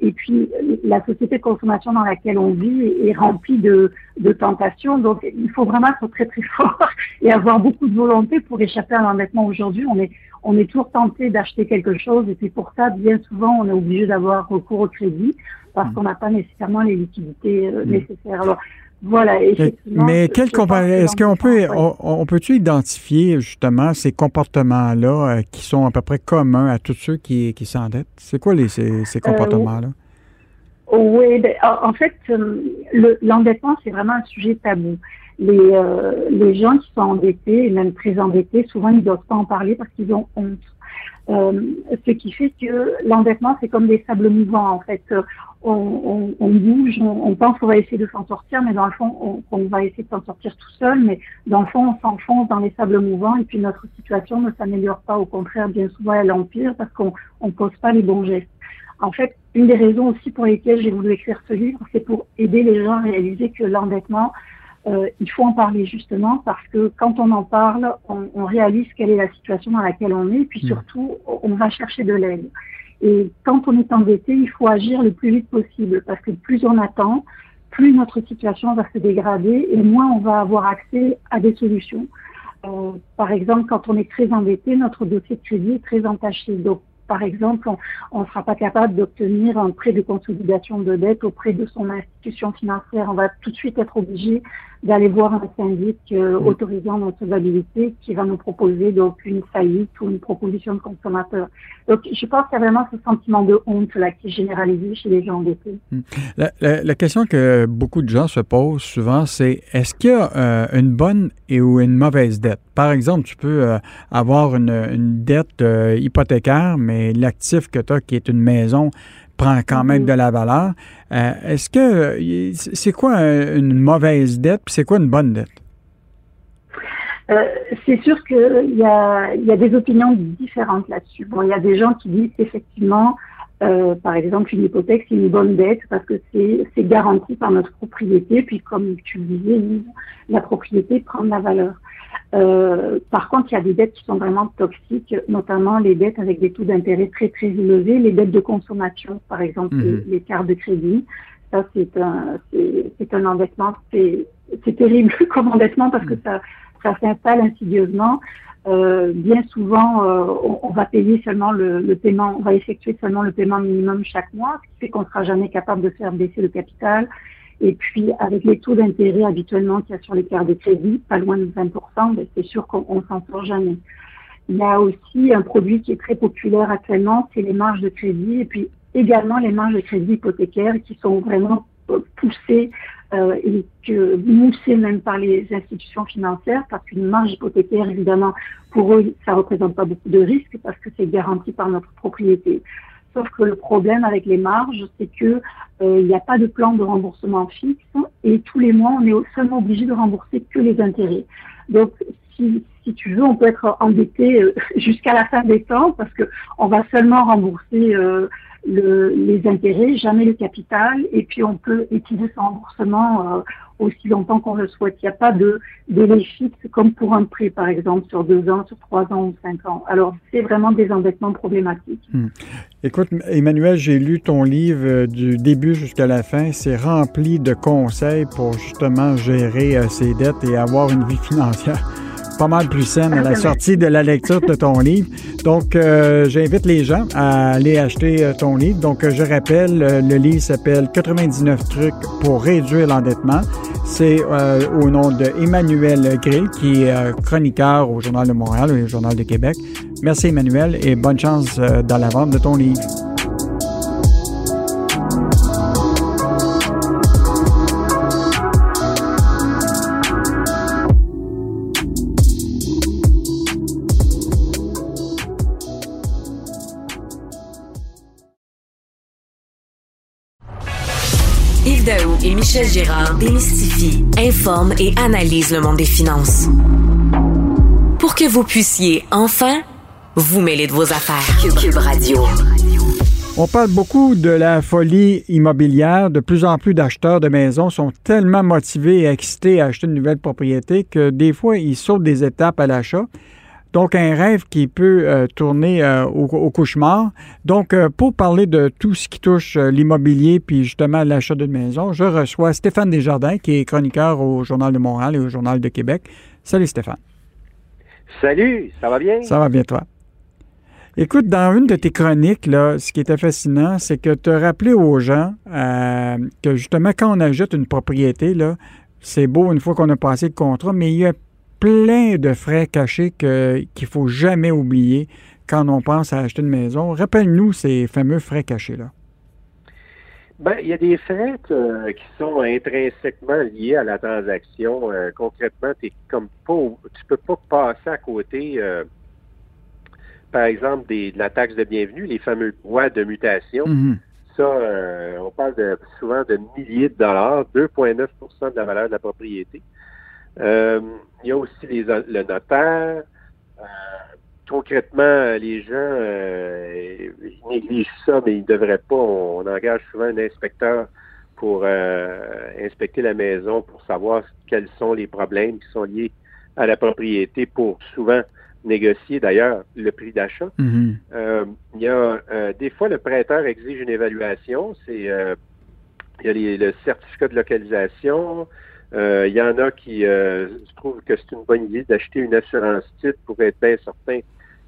et puis la société de consommation dans laquelle on vit est, remplie de, de, tentations. Donc, il faut vraiment être très très fort et avoir beaucoup de volonté pour échapper à l'endettement. Aujourd'hui, on est on est toujours tenté d'acheter quelque chose et c'est pour ça, bien souvent, on est obligé d'avoir recours au crédit parce mmh. qu'on n'a pas nécessairement les liquidités mmh. nécessaires. Alors, voilà, Mais quel est-ce qu'on peut on, peut-tu identifier justement ces comportements-là euh, qui sont à peu près communs à tous ceux qui, qui s'endettent? C'est quoi les, ces, ces euh, comportements-là? oui, ben, en fait, euh, l'endettement, c'est vraiment un sujet tabou. Les, les gens qui sont endettés, et même très endettés, souvent ils ne doivent pas en parler parce qu'ils ont honte. ce qui fait que l'endettement, c'est comme des sables mouvants. En fait, on, bouge, on, pense qu'on va essayer de s'en sortir, mais dans le fond, on, va essayer de s'en sortir tout seul, mais dans le fond, on s'enfonce dans les sables mouvants et puis notre situation ne s'améliore pas. Au contraire, bien souvent, elle empire parce qu'on ne pose pas les bons gestes. En fait, une des raisons aussi pour lesquelles j'ai voulu écrire ce livre, c'est pour aider les gens à réaliser que l'endettement, euh, il faut en parler justement parce que quand on en parle, on, on, réalise quelle est la situation dans laquelle on est, puis mmh. surtout, on va chercher de l'aide. Et quand on est endetté, il faut agir le plus vite possible parce que plus on attend, plus notre situation va se dégrader et moins on va avoir accès à des solutions. Euh, par exemple, quand on est très endetté, notre dossier de crédit est très entaché. Donc, par exemple, on ne sera pas capable d'obtenir un prêt de consolidation de dette auprès de son institution financière. On va tout de suite être obligé d'aller voir un syndic euh, autorisant notre validité qui va nous proposer donc une faillite ou une proposition de consommateur. Donc, je pense qu'il y a vraiment ce sentiment de honte là qui est généralisé chez les gens endettés. Hmm. La, la, question que beaucoup de gens se posent souvent, c'est est-ce qu'il y a euh, une bonne et ou une mauvaise dette? Par exemple, tu peux euh, avoir une, une dette hypothécaire, mais l'actif que tu as, qui est une maison, prend quand même mm-hmm. de la valeur. Euh, est-ce que c'est quoi une mauvaise dette puis c'est quoi une bonne dette? Euh, c'est sûr qu'il y a, y a des opinions différentes là-dessus. Bon, il y a des gens qui disent effectivement, euh, par exemple, une hypothèque, c'est une bonne dette parce que c'est garanti par notre propriété. Puis, comme tu le disais, la propriété prend de la valeur. Euh, par contre, il y a des dettes qui sont vraiment toxiques, notamment les dettes avec des taux d'intérêt très très élevés, les dettes de consommation, par exemple mhm. les, cartes de crédit. Ça, c'est un, c'est un endettement, c'est terrible comme endettement parce que mhm. ça, ça s'installe insidieusement. Euh, bien souvent, euh, on, on, va payer seulement le, le, paiement, on va effectuer seulement le paiement minimum chaque mois, ce qui fait qu'on ne sera jamais capable de faire baisser le capital. Et puis, avec les taux d'intérêt habituellement qu'il y a sur les cartes de crédit, pas loin de 20%, ben, c'est sûr qu'on s'en sort jamais. Il y a aussi un produit qui est très populaire actuellement, c'est les marges de crédit, et puis également les marges de crédit hypothécaires qui sont vraiment poussées euh, et que moussées même par les institutions financières, parce qu'une marge hypothécaire, évidemment, pour eux, ça représente pas beaucoup de risques parce que c'est garanti par notre propriété. Sauf que le problème avec les marges, c'est que euh, il n'y a pas de plan de remboursement fixe et tous les mois, on est seulement obligé de rembourser que les intérêts. Donc, si, si tu veux, on peut être endetté euh, jusqu'à la fin des temps parce que on va seulement rembourser euh, le, les intérêts, jamais le capital, et puis on peut utiliser ce remboursement aussi longtemps qu'on le souhaite. Il n'y a pas de délai fixe comme pour un prêt, par exemple, sur deux ans, sur trois ans ou cinq ans. Alors, c'est vraiment des endettements problématiques. Hmm. Écoute, Emmanuel, j'ai lu ton livre euh, du début jusqu'à la fin. C'est rempli de conseils pour justement gérer euh, ses dettes et avoir une vie financière pas mal plus saine à la sortie de la lecture de ton livre. Donc, euh, j'invite les gens à aller acheter euh, ton livre. Donc, euh, je rappelle, le livre s'appelle 99 trucs pour réduire l'endettement. C'est au nom de Emmanuel Grill, qui est chroniqueur au Journal de Montréal et au Journal de Québec. Merci Emmanuel et bonne chance dans la vente de ton livre. Gérard démystifient, informent et analysent le monde des finances. Pour que vous puissiez enfin vous mêler de vos affaires. Radio. On parle beaucoup de la folie immobilière. De plus en plus d'acheteurs de maisons sont tellement motivés et excités à acheter une nouvelle propriété que des fois, ils sautent des étapes à l'achat. Donc, un rêve qui peut euh, tourner euh, au, cauchemar. Donc, euh, pour parler de tout ce qui touche l'immobilier puis justement l'achat d'une maison, je reçois Stéphane Desjardins, qui est chroniqueur au Journal de Montréal et au Journal de Québec. Salut Stéphane. Salut, ça va bien? Ça va bien, toi? Écoute, dans une de tes chroniques, là, ce qui était fascinant, c'est que tu as rappelé aux gens que justement, quand on ajoute une propriété, là, c'est beau une fois qu'on a passé le contrat, mais il y a plein de frais cachés qu'il ne faut jamais oublier quand on pense à acheter une maison. Rappelle-nous ces fameux frais cachés-là. Ben, il y a des frais euh, qui sont intrinsèquement liés à la transaction. Euh, concrètement, es comme pas, tu peux pas passer à côté, euh, par exemple, des, de la taxe de bienvenue, les fameux droits de mutation. Mm-hmm. Ça, on parle de, souvent de milliers de dollars, 2,9% de la valeur de la propriété. Euh, il y a aussi les, le notaire. Euh, concrètement, les gens euh, négligent ça, mais ils ne devraient pas. On, engage souvent un inspecteur pour inspecter la maison pour savoir quels sont les problèmes qui sont liés à la propriété pour souvent négocier d'ailleurs le prix d'achat. Mm-hmm. il y a des fois le prêteur exige une évaluation. C'est il y a le certificat de localisation, euh, il y en a qui euh, trouvent que c'est une bonne idée d'acheter une assurance titre pour être bien certain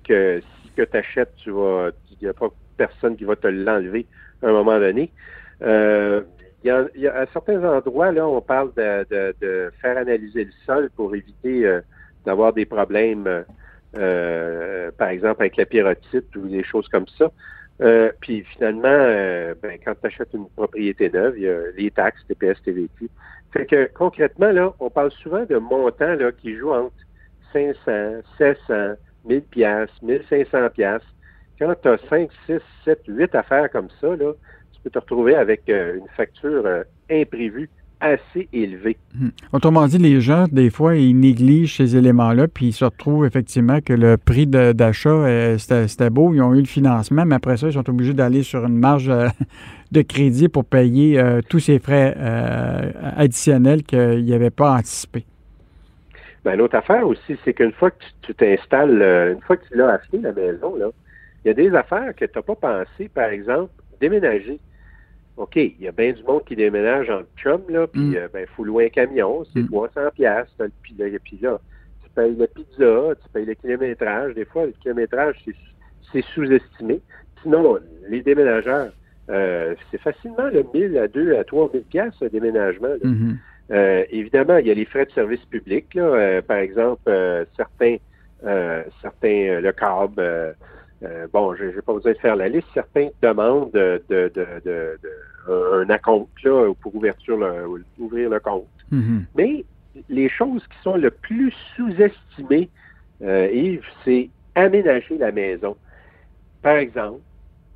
que si que tu achètes, tu vas, il n'y a pas personne qui va te l'enlever à un moment donné. Euh, il y, a, à certains endroits, là, on parle de, de, faire analyser le sol pour éviter euh, d'avoir des problèmes, euh, par exemple avec la pyrotite ou des choses comme ça. puis finalement, ben, quand tu achètes une propriété neuve, il y a les taxes, TPS, TVQ. Fait que concrètement, là, on parle souvent de montants là, qui jouent entre 500, 700, 1000 pièces, 1500 pièces. Quand tu as 5, 6, 7, 8 affaires comme ça, là, tu peux te retrouver avec euh, une facture euh, imprévue assez élevée. Hmm. Autrement dit, les gens, des fois, ils négligent ces éléments-là, puis ils se retrouvent effectivement que le prix d'achat, euh, c'était beau, ils ont eu le financement, mais après ça, ils sont obligés d'aller sur une marge de crédit pour payer euh, tous ces frais euh, additionnels qu'ils n'avaient pas anticipés. Ben, l'autre affaire aussi, c'est qu'une fois que tu t'installes, euh, une fois que tu l'as acheté la maison, là, il y a des affaires que tu n'as pas pensé, par exemple, déménager. OK, il y a bien du monde qui déménage en chum, là, puis mm. ben, il faut louer un camion, c'est 300 mm. pièces puis là, puis là, tu payes la pizza, tu payes le kilométrage. Des fois, le kilométrage, c'est sous-estimé. Sinon, les déménageurs, euh, c'est facilement le 1000 à 2 à 3 000 pièces le déménagement. Mm-hmm. Euh, évidemment, il y a les frais de service public. Là. Euh, par exemple, certains, certains, le CAB, bon, je ne vais pas vous de faire la liste, certains demandent de, de, de, un acompte là, pour ouverture ouvrir le compte. Mm-hmm. Mais les choses qui sont le plus sous-estimées, Yves, c'est aménager la maison. Par exemple,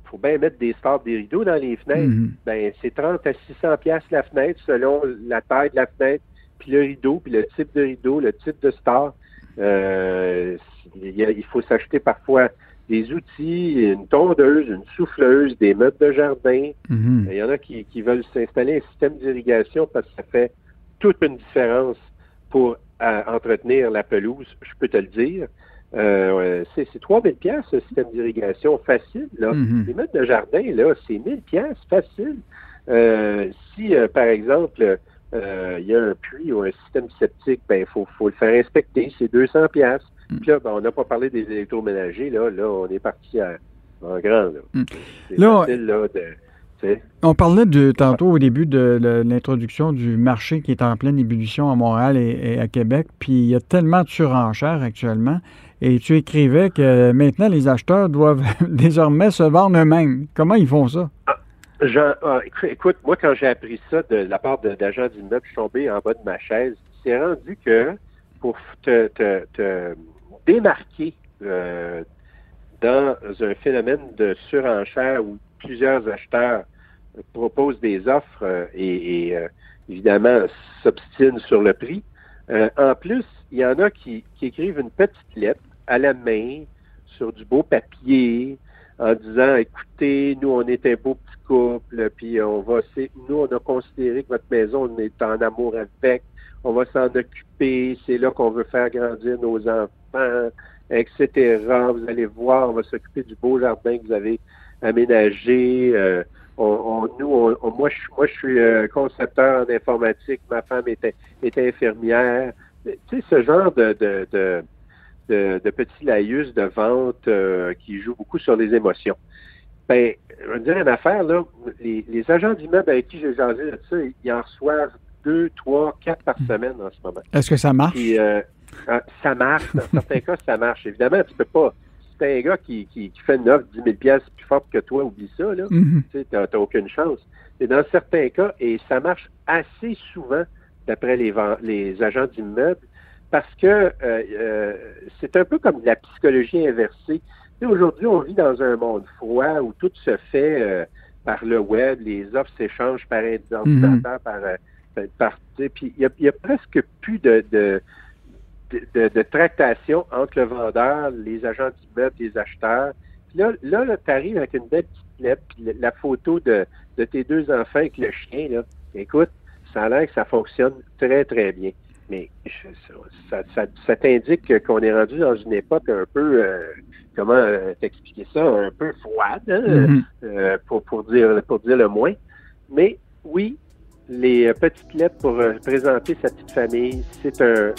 faut bien mettre des stars, des rideaux dans les fenêtres. Mhm. Ben, c'est 30 à 600 pièces la fenêtre selon la taille de la fenêtre, puis le rideau, puis le type de rideau, le type de star. Euh, il faut s'acheter parfois des outils, une tondeuse, une souffleuse, des meubles de jardin. Mhm. Il y en a qui, qui veulent s'installer un système d'irrigation parce que ça fait toute une différence pour euh, entretenir la pelouse, je peux te le dire. Euh, c'est 3000 pièces ce système d'irrigation facile. Là. Mm-hmm. Les mètres de jardin, là, c'est 1000 pièces facile. Euh, si, euh, par exemple, il y a un puits ou un système septique, ben il faut, faut, le faire inspecter, c'est 200 pièces. Mm. Puis là, ben, on n'a pas parlé des électroménagers, là, là, on est parti en grand. Là, mm. facile, là, de, on parlait de, tantôt au début de l'introduction du marché qui est en pleine ébullition à Montréal et, à Québec, puis il y a tellement de surenchères actuellement. Et tu écrivais que maintenant les acheteurs doivent désormais se vendre eux-mêmes. Comment ils font ça? Ah, ah, écoute, moi, quand j'ai appris ça de la part d'agents d'immeubles, je suis tombé en bas de ma chaise. C'est rendu que pour te, démarquer euh, dans un phénomène de surenchère où plusieurs acheteurs proposent des offres euh, et, euh, évidemment s'obstinent sur le prix. Euh, en plus, il y en a qui, écrivent une petite lettre à la main sur du beau papier en disant écoutez, nous on est un beau petit couple, puis on va nous on a considéré que votre maison on est en amour avec, on va s'en occuper, c'est là qu'on veut faire grandir nos enfants, etc. Vous allez voir, on va s'occuper du beau jardin que vous avez aménagé. Euh, on, nous, moi, je, moi, je suis euh, concepteur en informatique. Ma femme était, était infirmière. Tu sais, ce genre de, de, de, de, petits laïus de vente euh, qui jouent beaucoup sur les émotions. Ben, je vais dire une affaire, là. Les, les agents d'immeubles avec qui j'ai jasé de ça, ils en reçoivent deux, trois, quatre par hmm. semaine en ce moment. Est-ce que ça marche? Ah, ça marche. Dans certains cas, ça marche. Évidemment, tu peux pas. Si t'es un gars qui, qui, fait une offre 10 000 plus forte que toi, oublie ça, là. Mm-hmm. Tu n'as aucune chance. Et dans certains cas, et ça marche assez souvent, d'après les, les agents d'immeubles, parce que euh, euh, c'est un peu comme la psychologie inversée. Aujourd'hui, on vit dans un monde froid où tout se fait euh, par le web, les offres s'échangent par ordinateur, mm-hmm. par, puis il y, a, presque plus de, de, tractation entre le vendeur, les agents d'immeubles, les acheteurs. Puis là, là, tu arrives avec une belle petite lettre, puis la photo de, tes deux enfants avec le chien, là. Écoute, ça a l'air que ça fonctionne très, très bien. Mais ça, ça, t'indique qu'on est rendu dans une époque un peu, euh, comment euh, t'expliquer ça, un peu froide, hein, mm-hmm. euh, pour, pour, dire, pour dire le moins. Mais oui, les petites lettres pour présenter sa petite famille, c'est un,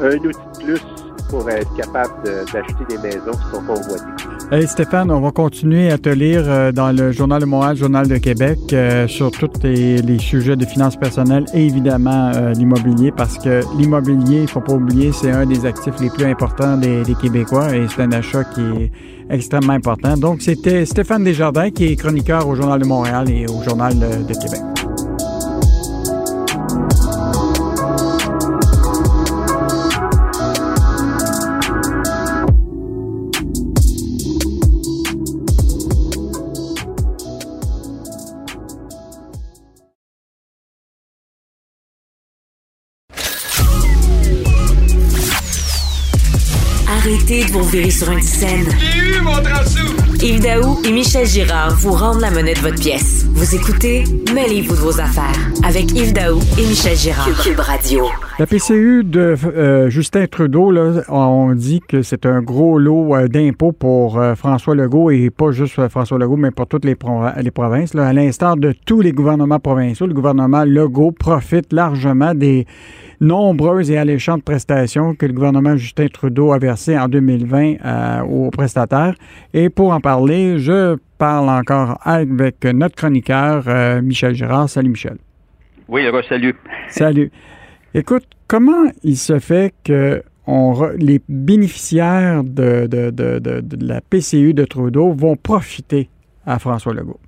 un outil de plus pour être capable d'acheter des maisons qui sont convoitées. Hey Stéphane, on va continuer à te lire euh, dans le Journal de Montréal, Journal de Québec, euh, sur tous les, sujets de finances personnelles et évidemment euh, l'immobilier, parce que l'immobilier, il ne faut pas oublier, c'est un des actifs les plus importants des, des Québécois et c'est un achat qui est extrêmement important. Donc, c'était Stéphane Desjardins qui est chroniqueur au Journal de Montréal et au Journal de Québec. De vous virer sur une scène. J'ai eu mon Yves Daou et Michel Girard vous rendent la monnaie de votre pièce. Vous écoutez Mêlez-vous de vos affaires avec Yves Daou et Michel Girard. Cube Radio. La PCU de euh, Justin Trudeau, là, on dit que c'est un gros lot euh, d'impôts pour euh, François Legault et pas juste François Legault, mais pour toutes les, les provinces. Là. À l'instar de tous les gouvernements provinciaux, le gouvernement Legault profite largement des nombreuses et alléchantes prestations que le gouvernement Justin Trudeau a versées en 2020 euh, aux prestataires. Et pour en parler, je parle encore avec notre chroniqueur euh, Michel Girard. Salut Michel. Oui, salut. Salut. Écoute, comment il se fait que les bénéficiaires de, de, la PCU de Trudeau vont profiter à François Legault?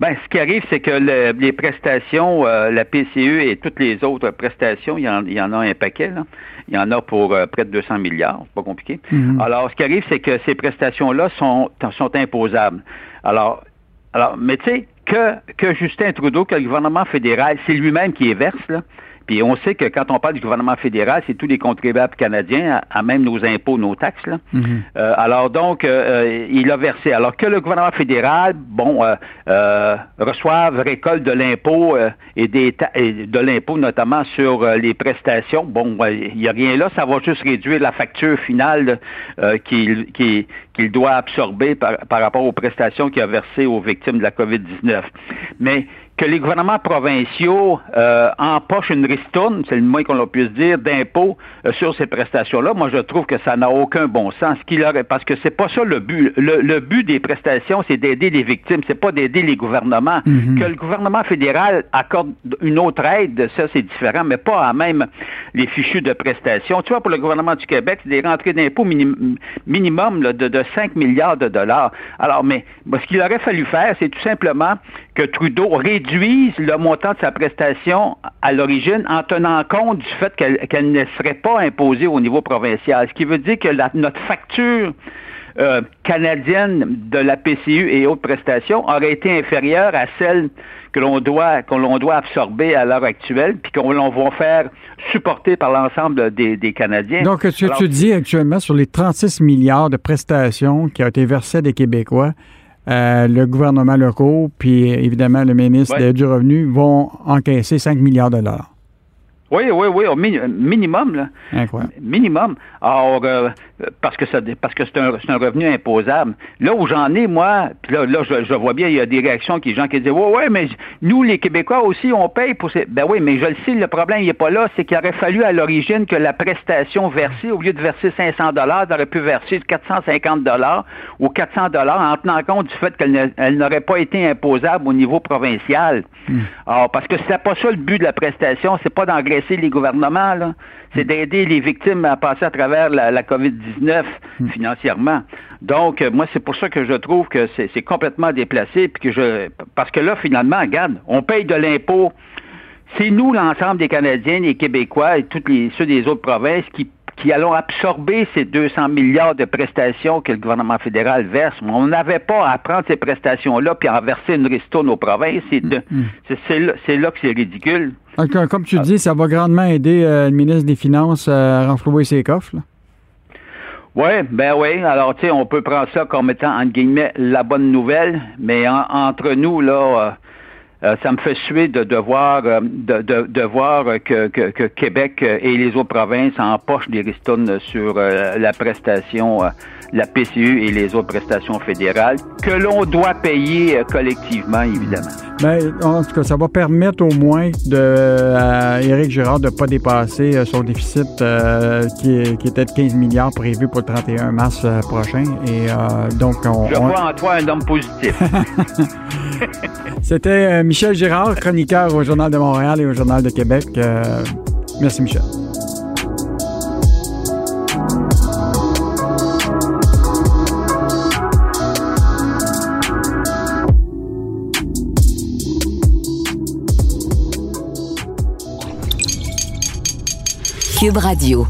Ben, ce qui arrive, c'est que les prestations, euh, la PCE et toutes les autres prestations, il y en, a un paquet. Là. Il y en a pour euh, près de 200 milliards. C'est pas compliqué. Mm-hmm. Alors, ce qui arrive, c'est que ces prestations-là sont, sont imposables. Alors, alors, mais tu sais, que, que Justin Trudeau, que le gouvernement fédéral, c'est lui-même qui les verse, là. Puis on sait que quand on parle du gouvernement fédéral, c'est tous les contribuables canadiens, à, même nos impôts, nos taxes. Là. Mm-hmm. Euh, alors donc, euh, euh, il a versé. Alors que le gouvernement fédéral, bon, euh, reçoive, récolte de l'impôt et, des de l'impôt notamment sur les prestations. Bon, il n'y a rien là, ça va juste réduire la facture finale qu'il qu'il doit absorber par, par rapport aux prestations qu'il a versées aux victimes de la COVID-19. Mais que les gouvernements provinciaux euh, empochent une ristourne, c'est le moins qu'on puisse dire, d'impôts euh, sur ces prestations-là, moi je trouve que ça n'a aucun bon sens. Qu'il aurait, parce que c'est pas ça le but. Le, but des prestations, c'est d'aider les victimes, c'est pas d'aider les gouvernements. Mhm. Que le gouvernement fédéral accorde une autre aide, ça c'est différent, mais pas à même les fichus de prestations. Tu vois, pour le gouvernement du Québec, c'est des rentrées d'impôts minimum de, de 5 milliards de dollars. Alors, mais ce qu'il aurait fallu faire, c'est tout simplement que Trudeau réduise le montant de sa prestation à l'origine en tenant compte du fait qu'elle ne serait pas imposée au niveau provincial. Ce qui veut dire que notre facture euh, canadienne de la PCU et autres prestations aurait été inférieure à celle que l'on doit qu'on doit absorber à l'heure actuelle, puis qu'on va faire supporter par l'ensemble des, Canadiens. Donc, ce que tu dis actuellement sur les 36 milliards de prestations qui ont été versées des Québécois, euh, le gouvernement local, puis évidemment le ministre du Revenu vont encaisser 5 milliards de dollars. Oui, oui, oui, au minimum, là. Incroyable. Minimum. Alors, euh, parce que ça, parce que c'est un, un, revenu imposable. Là où j'en ai, moi, puis là, là je, vois bien, il y a des réactions qui, gens qui disent, ouais, ouais, mais nous, les Québécois aussi, on paye pour ces. Ben oui, mais je le sais, le problème, il n'est pas là, c'est qu'il aurait fallu à l'origine que la prestation versée, au lieu de verser 500 dollars, aurait pu verser 450 dollars ou 400 dollars en tenant compte du fait qu'elle n'aurait pas été imposable au niveau provincial. Hmm. Alors, parce que c'est pas ça le but de la prestation, c'est pas d'engraisser les gouvernements, là. C'est d'aider les victimes à passer à travers la, COVID-19 hmm. financièrement. Donc, euh, moi, c'est pour ça que je trouve que c'est complètement déplacé, puis que je, parce que là, finalement, regarde, on paye de l'impôt. C'est nous, l'ensemble des Canadiens, les Québécois et tous les, ceux des autres provinces qui qui allons absorber ces 200 milliards de prestations que le gouvernement fédéral verse. On n'avait pas à prendre ces prestations-là puis à en verser une ristourne aux provinces. C'est mm-hmm. là, que c'est ridicule. Comme tu dis, ça va grandement aider euh, le ministre des Finances à renflouer ses coffres. Oui, ben oui. Alors, tu sais, on peut prendre ça comme étant, entre guillemets, la bonne nouvelle, mais entre nous, là, euh, ça me fait suer de, de voir, euh, de, de, de, voir que, que, que, Québec et les autres provinces empochent des ristournes sur euh, la prestation, la PCU et les autres prestations fédérales que l'on doit payer collectivement, évidemment. Ben, en tout cas, ça va permettre au moins de, à Éric Girard de ne pas dépasser son déficit qui, qui, était de 15 milliards prévu pour le 31 mars prochain. Et donc, on, Je vois en toi un homme positif. C'était Michel Girard, chroniqueur au Journal de Montréal et au Journal de Québec. Euh, merci, Michel. Cube Radio.